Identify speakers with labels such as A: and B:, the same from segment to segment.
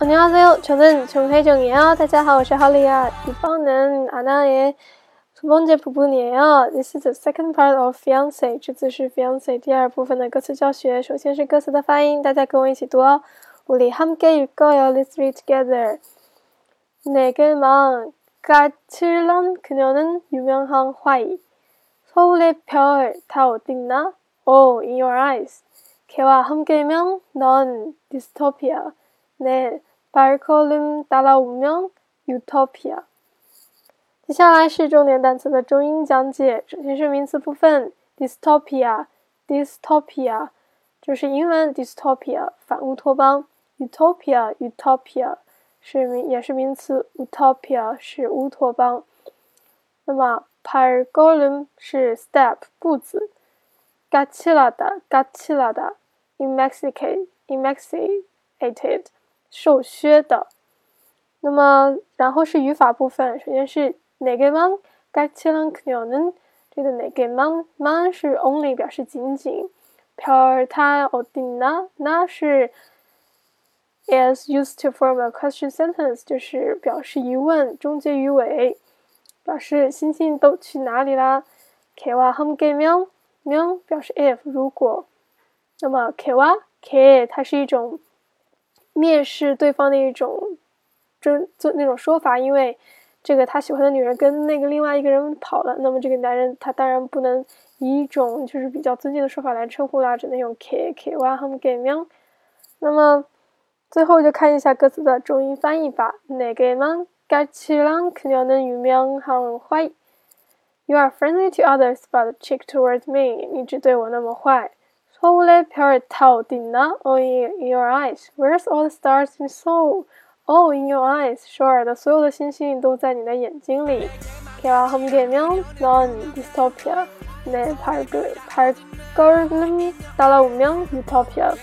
A: 안녕하세요. 저는 정혜정이에요. 大家好,我是 이번은 아나의 두 번째 부분이에요. This is the second part of fiance. 这次是 fiance 第二部分的歌词教学。首先是歌词的发音，大家跟我一起读哦。 우리 함께 읽어요. Let's read together. 내게만 까칠한 그녀는 유명한 화이. 서울의 별 다 어딨나? Oh, in your eyes. 걔와 함께면 넌 디스토피아. 내 발걸음 따라오면 유토피아. 接下来是重点单词的中英讲解。首先是名词部分 dystopia，dystopia 就是英文 dystopia 反乌托邦，utopia，utopia 是名也是名词，utopia 是乌托邦。那么 pargolum 是 step 步子 ，gachilada，gachilada，emaciated，emaciated 瘦削的。那么然后是语法部分，首先是哪个 man gachilan kyonen，这个哪个 man man 是 only 表示仅仅，per ta odina 那是。is used to form a question sentence，就是表示疑问，终结于尾，表示星星都去哪里啦？K 哇 home g a m 喵表示 if 如果，那么 K 哇 K 它是一种蔑视对方的一种就就那种说法，因为这个他喜欢的女人跟那个另外一个人跑了，那么这个男人他当然不能以一种就是比较尊敬的说法来称呼啦，只能用 K K 哇 home g a m 那么。最后就看一下歌词的中英翻译吧。내게만까칠한그녀는유명한화 You are friendly to others, but cheek towards me. 你只对我那么坏。 서울의별다어딨나 Oh, in your eyes. Where's all the stars in Seoul? Oh, in your eyes. 首尔的所有的星星都在你的眼睛里。걔와함께면넌디스토피아내발걸발걸음따라오면유토피아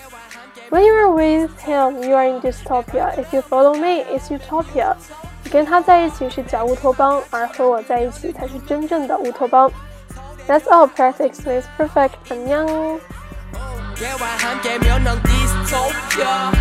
A: When you are with him, you are in dystopia. If you follow me, it's utopia. 你跟他在一起是假乌托邦，而和我在一起才是真正的乌托邦。That's all. Practice makes perfect. 안녕. 개와 함께면 넌 디스토피아.